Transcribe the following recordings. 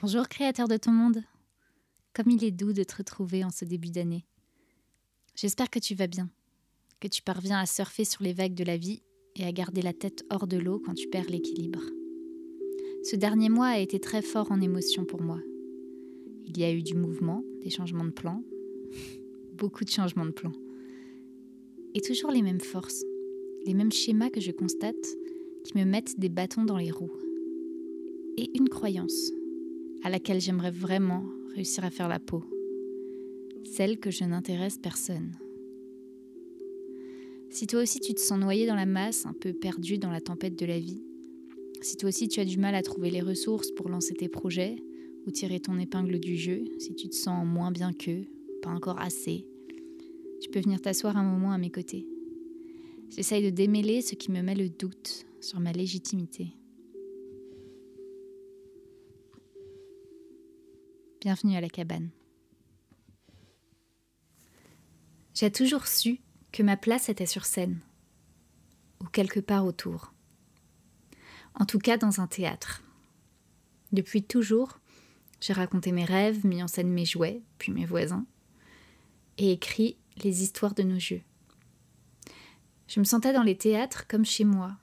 Bonjour créateur de ton monde. Comme il est doux de te retrouver en ce début d'année. J'espère que tu vas bien, que tu parviens à surfer sur les vagues de la vie et à garder la tête hors de l'eau quand tu perds l'équilibre. Ce dernier mois a été très fort en émotion pour moi. Il y a eu du mouvement, des changements de plan, beaucoup de changements de plan. Et toujours les mêmes forces, les mêmes schémas que je constate qui me mettent des bâtons dans les roues. Et une croyance à laquelle j'aimerais vraiment réussir à faire la peau. Celle que je n'intéresse personne. Si toi aussi tu te sens noyé dans la masse, un peu perdu dans la tempête de la vie, si toi aussi tu as du mal à trouver les ressources pour lancer tes projets ou tirer ton épingle du jeu, si tu te sens moins bien qu'eux, pas encore assez, tu peux venir t'asseoir un moment à mes côtés. J'essaye de démêler ce qui me met le doute sur ma légitimité. Bienvenue à la cabane. J'ai toujours su que ma place était sur scène, ou quelque part autour. En tout cas dans un théâtre. Depuis toujours, j'ai raconté mes rêves, mis en scène mes jouets, puis mes voisins, et écrit les histoires de nos jeux. Je me sentais dans les théâtres comme chez moi,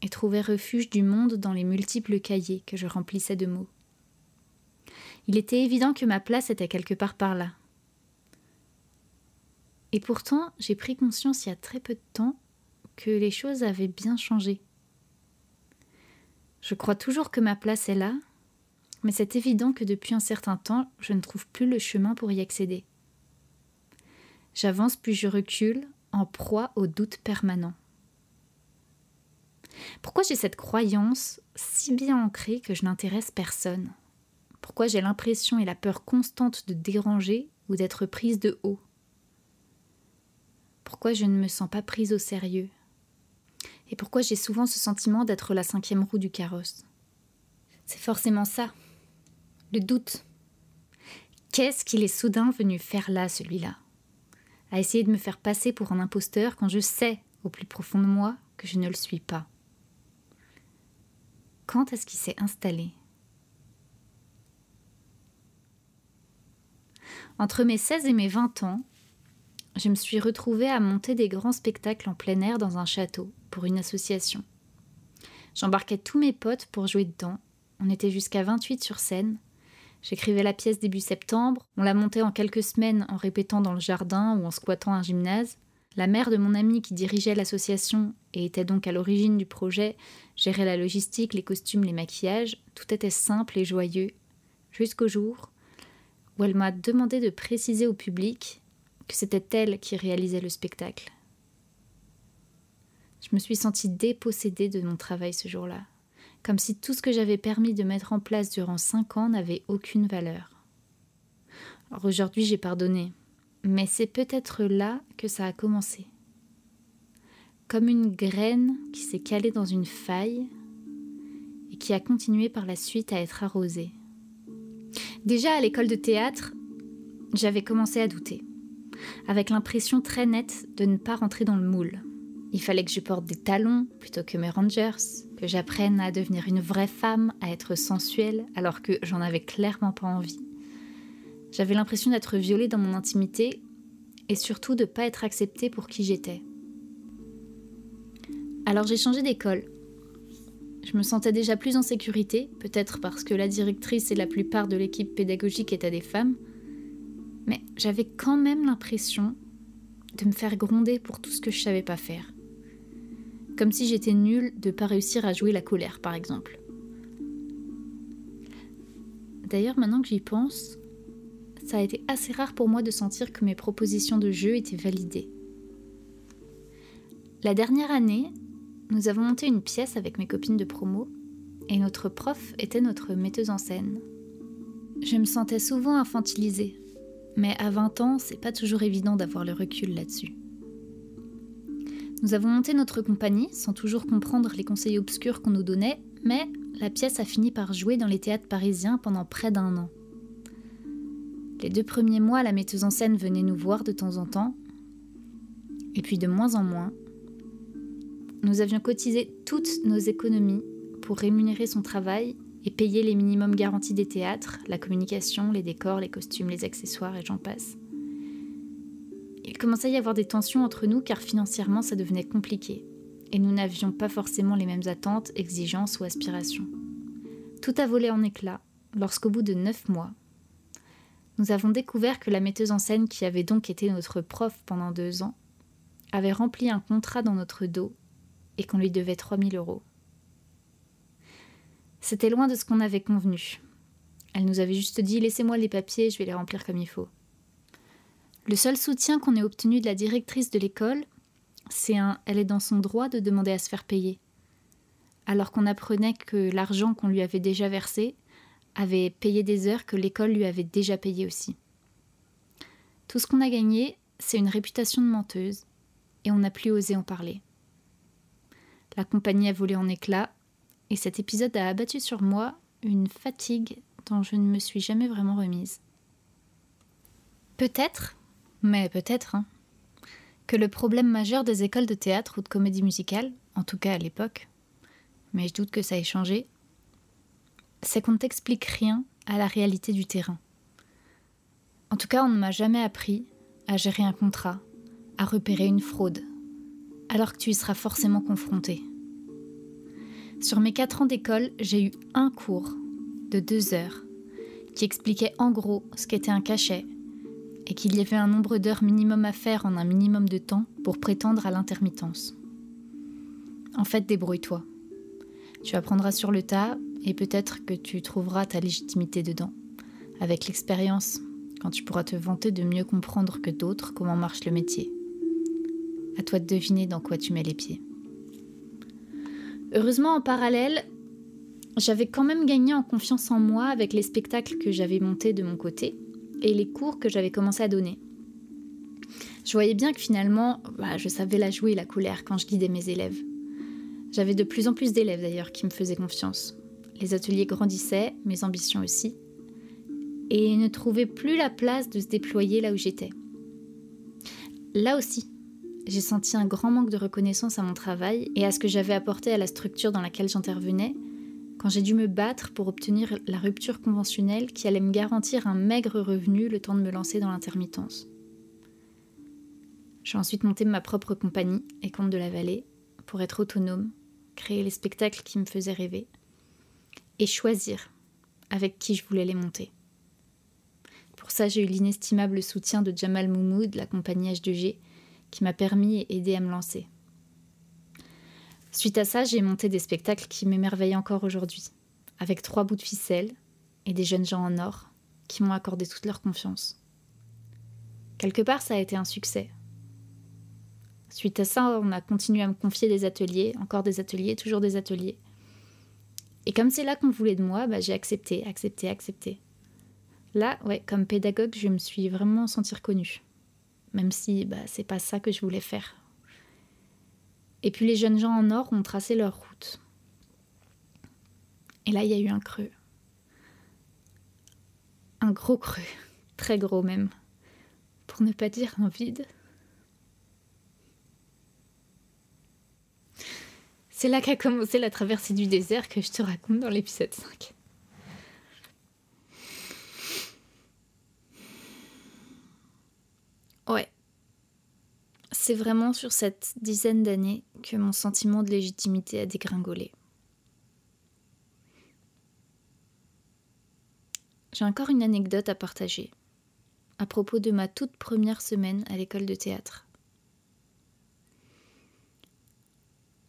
et trouvais refuge du monde dans les multiples cahiers que je remplissais de mots. Il était évident que ma place était quelque part par là. Et pourtant, j'ai pris conscience il y a très peu de temps que les choses avaient bien changé. Je crois toujours que ma place est là, mais c'est évident que depuis un certain temps, je ne trouve plus le chemin pour y accéder. J'avance puis je recule, en proie au doute permanent. Pourquoi j'ai cette croyance si bien ancrée que je n'intéresse personne? Pourquoi j'ai l'impression et la peur constante de déranger ou d'être prise de haut Pourquoi je ne me sens pas prise au sérieux Et pourquoi j'ai souvent ce sentiment d'être la cinquième roue du carrosse C'est forcément ça, le doute. Qu'est-ce qu'il est soudain venu faire là, celui-là À essayer de me faire passer pour un imposteur quand je sais, au plus profond de moi, que je ne le suis pas. Quand est-ce qu'il s'est installé Entre mes 16 et mes 20 ans, je me suis retrouvée à monter des grands spectacles en plein air dans un château pour une association. J'embarquais tous mes potes pour jouer dedans. On était jusqu'à 28 sur scène. J'écrivais la pièce début septembre. On la montait en quelques semaines en répétant dans le jardin ou en squattant un gymnase. La mère de mon ami qui dirigeait l'association et était donc à l'origine du projet gérait la logistique, les costumes, les maquillages. Tout était simple et joyeux. Jusqu'au jour où elle m'a demandé de préciser au public que c'était elle qui réalisait le spectacle. Je me suis sentie dépossédée de mon travail ce jour-là, comme si tout ce que j'avais permis de mettre en place durant cinq ans n'avait aucune valeur. Alors aujourd'hui j'ai pardonné, mais c'est peut-être là que ça a commencé. Comme une graine qui s'est calée dans une faille et qui a continué par la suite à être arrosée. Déjà à l'école de théâtre, j'avais commencé à douter, avec l'impression très nette de ne pas rentrer dans le moule. Il fallait que je porte des talons plutôt que mes rangers, que j'apprenne à devenir une vraie femme, à être sensuelle, alors que j'en avais clairement pas envie. J'avais l'impression d'être violée dans mon intimité et surtout de ne pas être acceptée pour qui j'étais. Alors j'ai changé d'école je me sentais déjà plus en sécurité, peut-être parce que la directrice et la plupart de l'équipe pédagogique étaient des femmes, mais j'avais quand même l'impression de me faire gronder pour tout ce que je savais pas faire. Comme si j'étais nulle de pas réussir à jouer la colère, par exemple. D'ailleurs, maintenant que j'y pense, ça a été assez rare pour moi de sentir que mes propositions de jeu étaient validées. La dernière année, nous avons monté une pièce avec mes copines de promo et notre prof était notre metteuse en scène. Je me sentais souvent infantilisée, mais à 20 ans, c'est pas toujours évident d'avoir le recul là-dessus. Nous avons monté notre compagnie sans toujours comprendre les conseils obscurs qu'on nous donnait, mais la pièce a fini par jouer dans les théâtres parisiens pendant près d'un an. Les deux premiers mois, la metteuse en scène venait nous voir de temps en temps, et puis de moins en moins, nous avions cotisé toutes nos économies pour rémunérer son travail et payer les minimums garantis des théâtres, la communication, les décors, les costumes, les accessoires et j'en passe. Il commençait à y avoir des tensions entre nous car financièrement ça devenait compliqué et nous n'avions pas forcément les mêmes attentes, exigences ou aspirations. Tout a volé en éclats lorsqu'au bout de neuf mois, nous avons découvert que la metteuse en scène qui avait donc été notre prof pendant deux ans avait rempli un contrat dans notre dos et qu'on lui devait 3000 euros. C'était loin de ce qu'on avait convenu. Elle nous avait juste dit Laissez-moi les papiers, je vais les remplir comme il faut. Le seul soutien qu'on ait obtenu de la directrice de l'école, c'est un Elle est dans son droit de demander à se faire payer. Alors qu'on apprenait que l'argent qu'on lui avait déjà versé avait payé des heures que l'école lui avait déjà payées aussi. Tout ce qu'on a gagné, c'est une réputation de menteuse, et on n'a plus osé en parler. La compagnie a volé en éclats, et cet épisode a abattu sur moi une fatigue dont je ne me suis jamais vraiment remise. Peut-être, mais peut-être, hein, que le problème majeur des écoles de théâtre ou de comédie musicale, en tout cas à l'époque, mais je doute que ça ait changé, c'est qu'on ne t'explique rien à la réalité du terrain. En tout cas, on ne m'a jamais appris à gérer un contrat, à repérer une fraude, alors que tu y seras forcément confronté. Sur mes quatre ans d'école, j'ai eu un cours de deux heures qui expliquait en gros ce qu'était un cachet et qu'il y avait un nombre d'heures minimum à faire en un minimum de temps pour prétendre à l'intermittence. En fait, débrouille-toi. Tu apprendras sur le tas et peut-être que tu trouveras ta légitimité dedans. Avec l'expérience, quand tu pourras te vanter de mieux comprendre que d'autres comment marche le métier. À toi de deviner dans quoi tu mets les pieds. Heureusement, en parallèle, j'avais quand même gagné en confiance en moi avec les spectacles que j'avais montés de mon côté et les cours que j'avais commencé à donner. Je voyais bien que finalement, bah, je savais la jouer, la colère, quand je guidais mes élèves. J'avais de plus en plus d'élèves d'ailleurs qui me faisaient confiance. Les ateliers grandissaient, mes ambitions aussi, et ne trouvaient plus la place de se déployer là où j'étais. Là aussi, j'ai senti un grand manque de reconnaissance à mon travail et à ce que j'avais apporté à la structure dans laquelle j'intervenais quand j'ai dû me battre pour obtenir la rupture conventionnelle qui allait me garantir un maigre revenu le temps de me lancer dans l'intermittence. J'ai ensuite monté ma propre compagnie, et compte de la Vallée, pour être autonome, créer les spectacles qui me faisaient rêver, et choisir avec qui je voulais les monter. Pour ça, j'ai eu l'inestimable soutien de Jamal Moumoud, la compagnie H2G, qui m'a permis et aidé à me lancer. Suite à ça, j'ai monté des spectacles qui m'émerveillent encore aujourd'hui, avec trois bouts de ficelle et des jeunes gens en or qui m'ont accordé toute leur confiance. Quelque part, ça a été un succès. Suite à ça, on a continué à me confier des ateliers, encore des ateliers, toujours des ateliers. Et comme c'est là qu'on voulait de moi, bah, j'ai accepté, accepté, accepté. Là, ouais, comme pédagogue, je me suis vraiment sentie reconnue même si bah, c'est pas ça que je voulais faire. Et puis les jeunes gens en or ont tracé leur route. Et là, il y a eu un creux. Un gros creux, très gros même, pour ne pas dire un vide. C'est là qu'a commencé la traversée du désert que je te raconte dans l'épisode 5. Ouais. C'est vraiment sur cette dizaine d'années que mon sentiment de légitimité a dégringolé. J'ai encore une anecdote à partager à propos de ma toute première semaine à l'école de théâtre.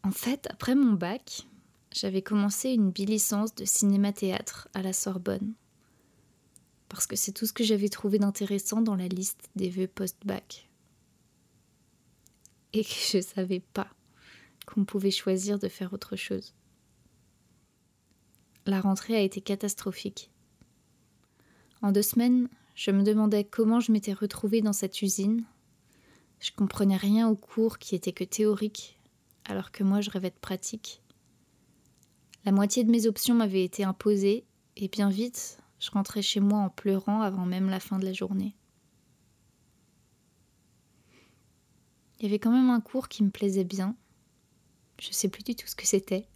En fait, après mon bac, j'avais commencé une bilicence de cinéma-théâtre à la Sorbonne parce que c'est tout ce que j'avais trouvé d'intéressant dans la liste des vœux post-bac. Et que je ne savais pas qu'on pouvait choisir de faire autre chose. La rentrée a été catastrophique. En deux semaines, je me demandais comment je m'étais retrouvée dans cette usine. Je comprenais rien au cours qui était que théorique, alors que moi je rêvais de pratique. La moitié de mes options m'avaient été imposées, et bien vite, je rentrais chez moi en pleurant avant même la fin de la journée. Il y avait quand même un cours qui me plaisait bien. Je sais plus du tout ce que c'était.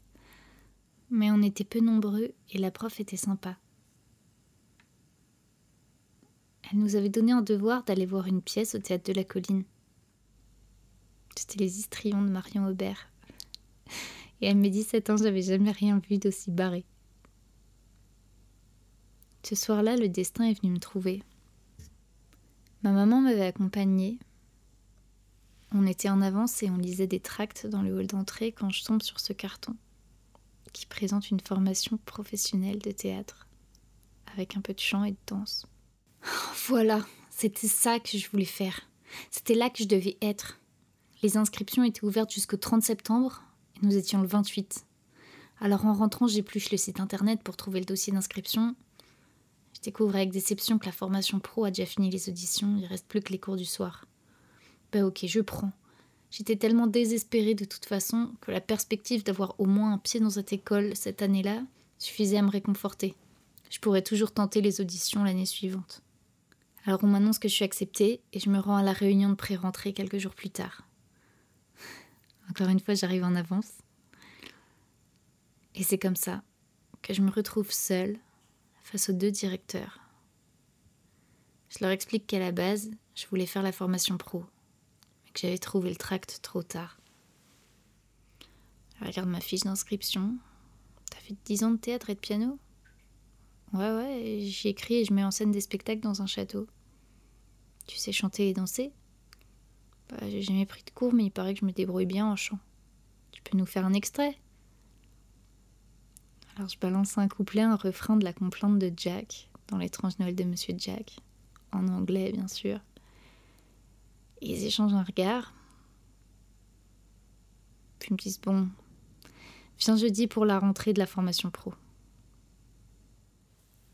Mais on était peu nombreux et la prof était sympa. Elle nous avait donné un devoir d'aller voir une pièce au théâtre de la colline. C'était les histrions de Marion Aubert. Et à mes 17 ans, j'avais jamais rien vu d'aussi barré. Ce soir-là, le destin est venu me trouver. Ma maman m'avait accompagnée. On était en avance et on lisait des tracts dans le hall d'entrée quand je tombe sur ce carton qui présente une formation professionnelle de théâtre avec un peu de chant et de danse. Voilà, c'était ça que je voulais faire. C'était là que je devais être. Les inscriptions étaient ouvertes jusqu'au 30 septembre et nous étions le 28. Alors en rentrant, j'épluche le site internet pour trouver le dossier d'inscription. Je découvre avec déception que la formation pro a déjà fini les auditions, il reste plus que les cours du soir. Bah ok, je prends. J'étais tellement désespérée de toute façon que la perspective d'avoir au moins un pied dans cette école cette année-là suffisait à me réconforter. Je pourrais toujours tenter les auditions l'année suivante. Alors on m'annonce que je suis acceptée et je me rends à la réunion de pré-rentrée quelques jours plus tard. Encore une fois, j'arrive en avance. Et c'est comme ça que je me retrouve seule face aux deux directeurs. Je leur explique qu'à la base, je voulais faire la formation pro, j'avais trouvé le tract trop tard. Regarde ma fiche d'inscription. T'as fait 10 ans de théâtre et de piano Ouais, ouais, j'écris et je mets en scène des spectacles dans un château. Tu sais chanter et danser? Bah, J'ai jamais pris de cours, mais il paraît que je me débrouille bien en chant. Tu peux nous faire un extrait? Alors je balance un couplet, un refrain de la complainte de Jack, dans l'étrange Noël de Monsieur Jack, en anglais bien sûr. Ils échangent un regard. Puis ils me disent Bon, viens jeudi pour la rentrée de la formation pro.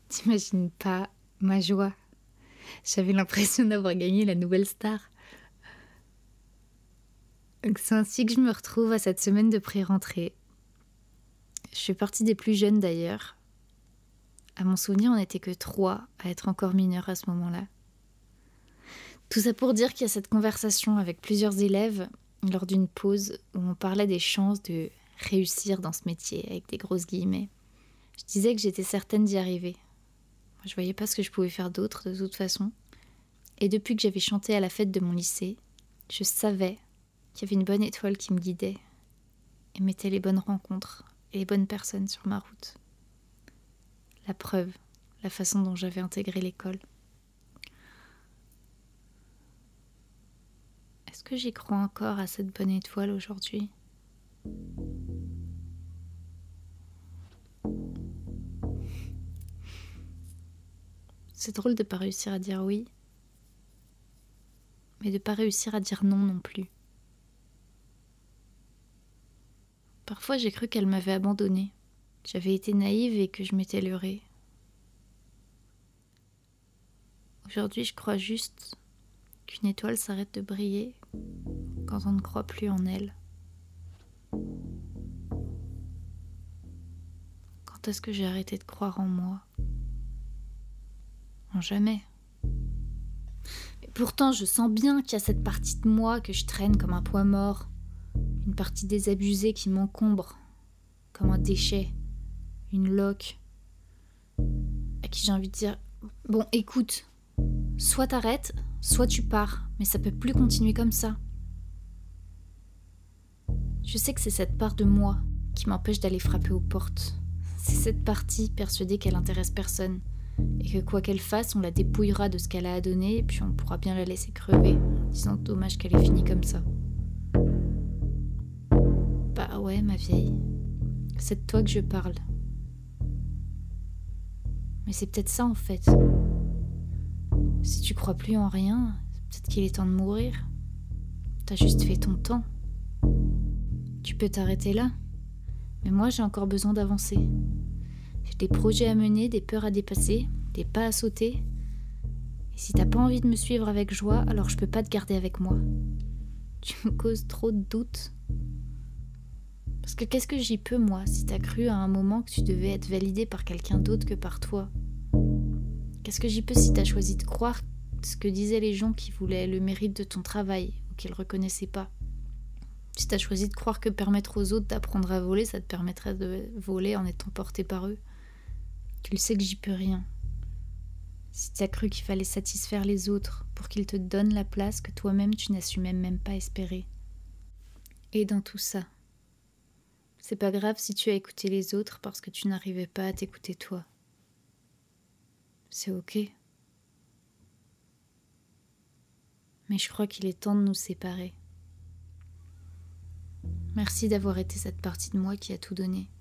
T'imagines pas ma joie j'avais l'impression d'avoir gagné la nouvelle star. C'est ainsi que je me retrouve à cette semaine de pré-rentrée. Je fais partie des plus jeunes d'ailleurs. À mon souvenir, on n'était que trois à être encore mineurs à ce moment-là. Tout ça pour dire qu'il y a cette conversation avec plusieurs élèves lors d'une pause où on parlait des chances de réussir dans ce métier avec des grosses guillemets. Je disais que j'étais certaine d'y arriver. Je voyais pas ce que je pouvais faire d'autre de toute façon. Et depuis que j'avais chanté à la fête de mon lycée, je savais qu'il y avait une bonne étoile qui me guidait et mettait les bonnes rencontres et les bonnes personnes sur ma route. La preuve, la façon dont j'avais intégré l'école. Est-ce que j'y crois encore à cette bonne étoile aujourd'hui? C'est drôle de pas réussir à dire oui, mais de pas réussir à dire non non plus. Parfois j'ai cru qu'elle m'avait abandonnée, j'avais été naïve et que je m'étais leurrée. Aujourd'hui je crois juste qu'une étoile s'arrête de briller quand on ne croit plus en elle. Quand est-ce que j'ai arrêté de croire en moi? Jamais. pourtant, je sens bien qu'il y a cette partie de moi que je traîne comme un poids mort, une partie désabusée qui m'encombre, comme un déchet, une loque, à qui j'ai envie de dire Bon, écoute, soit t'arrêtes, soit tu pars, mais ça peut plus continuer comme ça. Je sais que c'est cette part de moi qui m'empêche d'aller frapper aux portes. C'est cette partie persuadée qu'elle intéresse personne, et que quoi qu'elle fasse, on la dépouillera de ce qu'elle a à donner, et puis on pourra bien la laisser crever, en disant dommage qu'elle ait fini comme ça. Bah ouais, ma vieille, c'est de toi que je parle. Mais c'est peut-être ça en fait. Si tu crois plus en rien, peut-être qu'il est temps de mourir. T'as juste fait ton temps. Tu peux t'arrêter là. Mais moi j'ai encore besoin d'avancer. J'ai des projets à mener, des peurs à dépasser, des pas à sauter. Et si t'as pas envie de me suivre avec joie, alors je peux pas te garder avec moi. Tu me causes trop de doutes. Parce que qu'est-ce que j'y peux, moi, si t'as cru à un moment que tu devais être validé par quelqu'un d'autre que par toi? Qu'est-ce que j'y peux si t'as choisi de croire ce que disaient les gens qui voulaient le mérite de ton travail ou qu'ils reconnaissaient pas? Si t'as choisi de croire que permettre aux autres d'apprendre à voler, ça te permettrait de voler en étant porté par eux, tu le sais que j'y peux rien. Si t'as cru qu'il fallait satisfaire les autres pour qu'ils te donnent la place que toi-même tu n'assumais même pas espérer. Et dans tout ça, c'est pas grave si tu as écouté les autres parce que tu n'arrivais pas à t'écouter toi. C'est ok. Mais je crois qu'il est temps de nous séparer. Merci d'avoir été cette partie de moi qui a tout donné.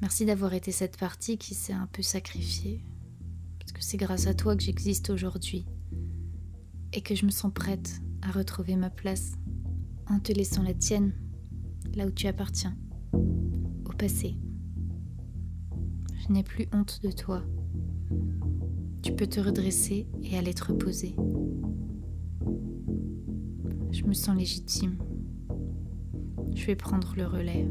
Merci d'avoir été cette partie qui s'est un peu sacrifiée. Parce que c'est grâce à toi que j'existe aujourd'hui. Et que je me sens prête à retrouver ma place en te laissant la tienne là où tu appartiens, au passé. Je n'ai plus honte de toi. Tu peux te redresser et aller te reposer. Je me sens légitime. Je vais prendre le relais.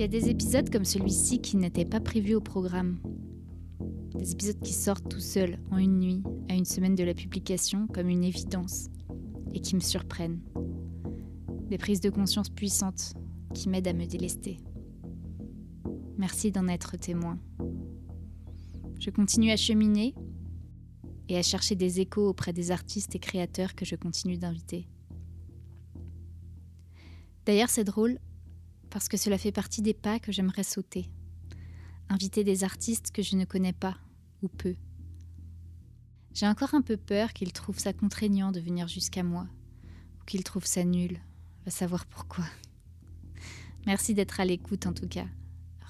Il y a des épisodes comme celui-ci qui n'étaient pas prévus au programme. Des épisodes qui sortent tout seuls, en une nuit, à une semaine de la publication, comme une évidence, et qui me surprennent. Des prises de conscience puissantes qui m'aident à me délester. Merci d'en être témoin. Je continue à cheminer et à chercher des échos auprès des artistes et créateurs que je continue d'inviter. D'ailleurs, c'est drôle parce que cela fait partie des pas que j'aimerais sauter. Inviter des artistes que je ne connais pas ou peu. J'ai encore un peu peur qu'il trouve ça contraignant de venir jusqu'à moi, ou qu'il trouve ça nul, va savoir pourquoi. Merci d'être à l'écoute en tout cas.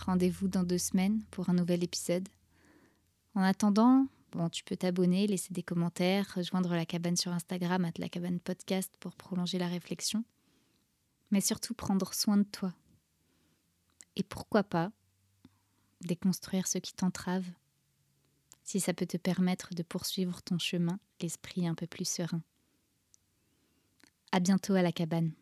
Rendez-vous dans deux semaines pour un nouvel épisode. En attendant, bon, tu peux t'abonner, laisser des commentaires, rejoindre la cabane sur Instagram, à la cabane podcast pour prolonger la réflexion. Mais surtout prendre soin de toi. Et pourquoi pas déconstruire ce qui t'entrave si ça peut te permettre de poursuivre ton chemin, l'esprit un peu plus serein. À bientôt à la cabane.